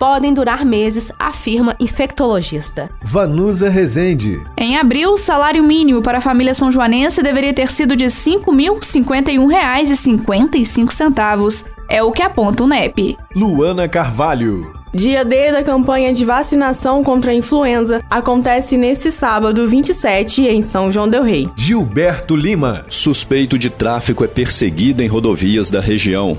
podem durar meses, afirma infectologista. Vanusa Rezende. Em abril, o salário mínimo para a família são joanense deveria ter sido de R$ 5.051,55. É o que aponta o NEP. Luana Carvalho. Dia D da campanha de vacinação contra a influenza acontece nesse sábado 27 em São João del Rei. Gilberto Lima. Suspeito de tráfico é perseguido em rodovias da região.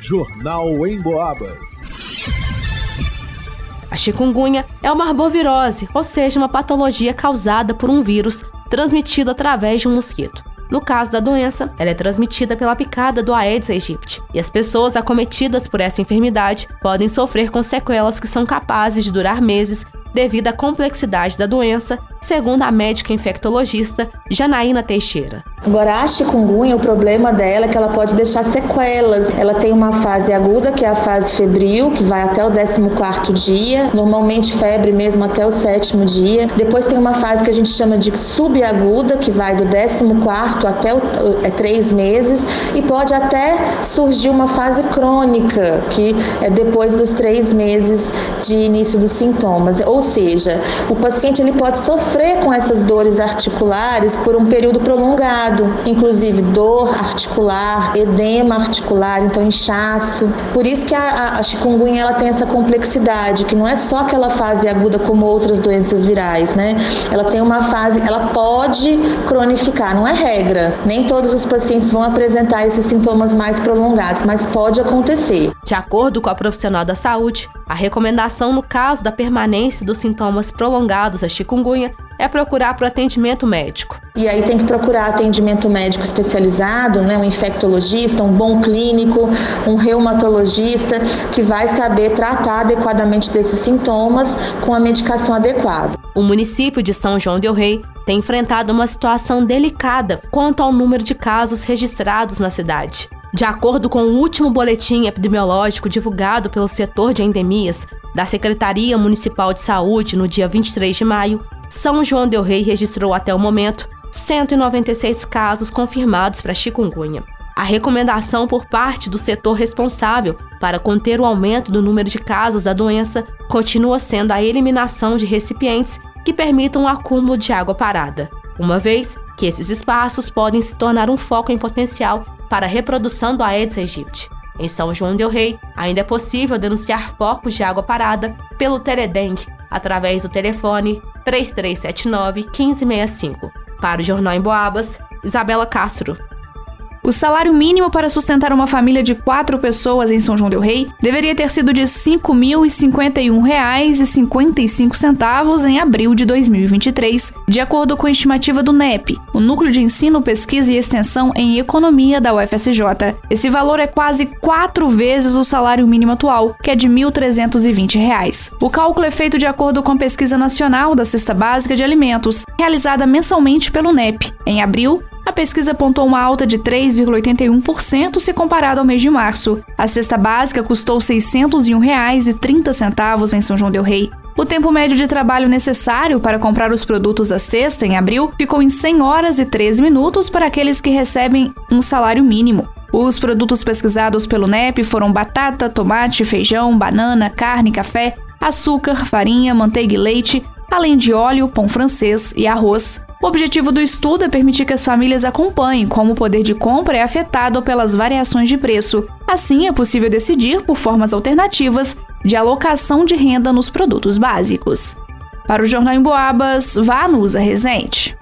Jornal em Boabas. A chikungunya é uma arbovirose, ou seja, uma patologia causada por um vírus transmitido através de um mosquito. No caso da doença, ela é transmitida pela picada do Aedes aegypti, e as pessoas acometidas por essa enfermidade podem sofrer com sequelas que são capazes de durar meses devido à complexidade da doença, segundo a médica infectologista Janaína Teixeira. Agora, a chikungunya, o problema dela é que ela pode deixar sequelas. Ela tem uma fase aguda, que é a fase febril, que vai até o 14 dia, normalmente febre mesmo até o sétimo dia. Depois tem uma fase que a gente chama de subaguda, que vai do 14 até o, é, três meses, e pode até surgir uma fase crônica, que é depois dos três meses de início dos sintomas. Ou seja, o paciente ele pode sofrer com essas dores articulares por um período prolongado inclusive dor articular, edema articular, então inchaço. Por isso que a, a chikungunya ela tem essa complexidade, que não é só aquela fase aguda como outras doenças virais, né? Ela tem uma fase, ela pode cronificar, não é regra. Nem todos os pacientes vão apresentar esses sintomas mais prolongados, mas pode acontecer. De acordo com a profissional da saúde, a recomendação no caso da permanência dos sintomas prolongados da chikungunya é procurar para atendimento médico. E aí tem que procurar atendimento médico especializado, né, um infectologista, um bom clínico, um reumatologista que vai saber tratar adequadamente desses sintomas com a medicação adequada. O município de São João del Rei tem enfrentado uma situação delicada quanto ao número de casos registrados na cidade. De acordo com o último boletim epidemiológico divulgado pelo setor de endemias da Secretaria Municipal de Saúde no dia 23 de maio, São João del Rei registrou até o momento 196 casos confirmados para chikungunya. A recomendação por parte do setor responsável para conter o aumento do número de casos da doença continua sendo a eliminação de recipientes que permitam o acúmulo de água parada, uma vez que esses espaços podem se tornar um foco em potencial para a reprodução do Aedes aegypti. Em São João del Rei, ainda é possível denunciar focos de água parada pelo Teledengue através do telefone 3379 1565. Para o Jornal em Boabas, Isabela Castro. O salário mínimo para sustentar uma família de quatro pessoas em São João del Rei deveria ter sido de R$ 5.051,55 em abril de 2023, de acordo com a estimativa do NEP, o Núcleo de Ensino, Pesquisa e Extensão em Economia da UFSJ. Esse valor é quase quatro vezes o salário mínimo atual, que é de R$ 1.320. O cálculo é feito de acordo com a Pesquisa Nacional da Cesta Básica de Alimentos, realizada mensalmente pelo NEP. Em abril, a pesquisa apontou uma alta de 3,81% se comparado ao mês de março. A cesta básica custou R$ 601,30 em São João del Rei. O tempo médio de trabalho necessário para comprar os produtos da cesta em abril ficou em 100 horas e 13 minutos para aqueles que recebem um salário mínimo. Os produtos pesquisados pelo NEP foram batata, tomate, feijão, banana, carne, café, açúcar, farinha, manteiga e leite, além de óleo, pão francês e arroz. O objetivo do estudo é permitir que as famílias acompanhem como o poder de compra é afetado pelas variações de preço. Assim, é possível decidir por formas alternativas de alocação de renda nos produtos básicos. Para o Jornal em Boabas, vá no Usa Resente.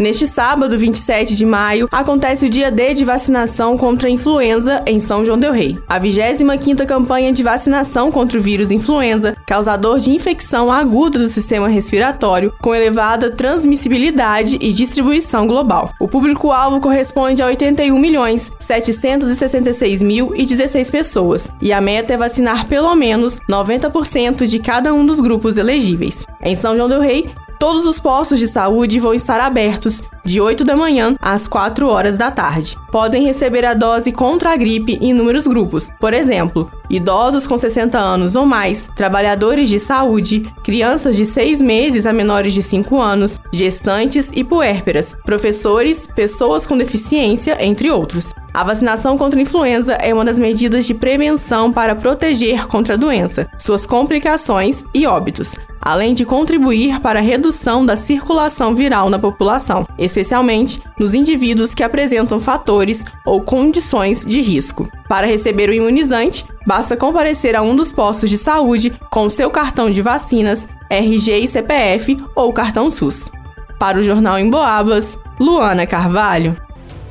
Neste sábado, 27 de maio, acontece o dia D de vacinação contra a influenza em São João del Rei. A 25ª campanha de vacinação contra o vírus influenza, causador de infecção aguda do sistema respiratório, com elevada transmissibilidade e distribuição global. O público-alvo corresponde a 81 milhões 766 mil 16 pessoas, e a meta é vacinar pelo menos 90% de cada um dos grupos elegíveis. Em São João del Rei, Todos os postos de saúde vão estar abertos de 8 da manhã às 4 horas da tarde. Podem receber a dose contra a gripe em inúmeros grupos, por exemplo, idosos com 60 anos ou mais, trabalhadores de saúde, crianças de 6 meses a menores de 5 anos, gestantes e puérperas, professores, pessoas com deficiência, entre outros. A vacinação contra a influenza é uma das medidas de prevenção para proteger contra a doença, suas complicações e óbitos, além de contribuir para a redução da circulação viral na população, especialmente nos indivíduos que apresentam fatores ou condições de risco. Para receber o imunizante, basta comparecer a um dos postos de saúde com seu cartão de vacinas, RG e CPF ou cartão SUS. Para o Jornal em Boabas, Luana Carvalho.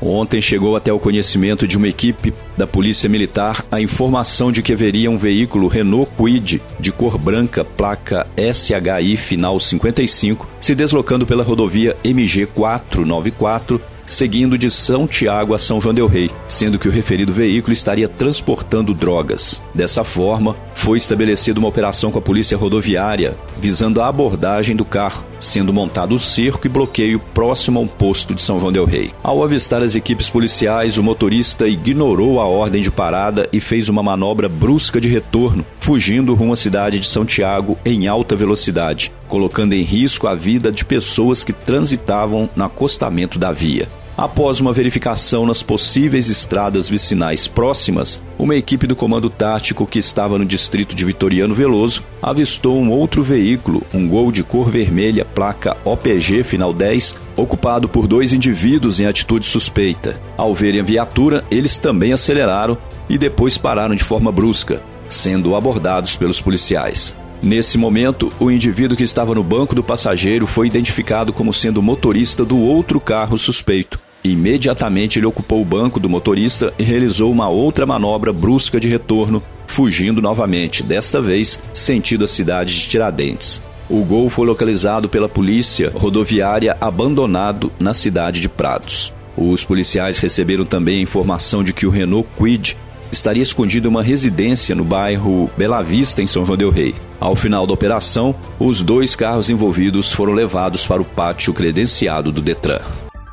Ontem chegou até o conhecimento de uma equipe da Polícia Militar a informação de que haveria um veículo Renault Kwid de cor branca, placa SHI final 55, se deslocando pela rodovia MG 494 seguindo de São Tiago a São João del Rei, sendo que o referido veículo estaria transportando drogas. Dessa forma, foi estabelecida uma operação com a Polícia Rodoviária visando a abordagem do carro, sendo montado o cerco e bloqueio próximo a um posto de São João del Rei. Ao avistar as equipes policiais, o motorista ignorou a ordem de parada e fez uma manobra brusca de retorno, fugindo rumo à cidade de São Tiago em alta velocidade, colocando em risco a vida de pessoas que transitavam no acostamento da via. Após uma verificação nas possíveis estradas vicinais próximas, uma equipe do Comando Tático que estava no distrito de Vitoriano Veloso avistou um outro veículo, um Gol de cor vermelha, placa OPG final 10, ocupado por dois indivíduos em atitude suspeita. Ao verem a viatura, eles também aceleraram e depois pararam de forma brusca, sendo abordados pelos policiais. Nesse momento, o indivíduo que estava no banco do passageiro foi identificado como sendo motorista do outro carro suspeito. Imediatamente ele ocupou o banco do motorista e realizou uma outra manobra brusca de retorno, fugindo novamente, desta vez sentido a cidade de Tiradentes. O gol foi localizado pela polícia rodoviária abandonado na cidade de Prados. Os policiais receberam também a informação de que o Renault Quid estaria escondido em uma residência no bairro Bela Vista, em São João del Rei. Ao final da operação, os dois carros envolvidos foram levados para o pátio credenciado do Detran.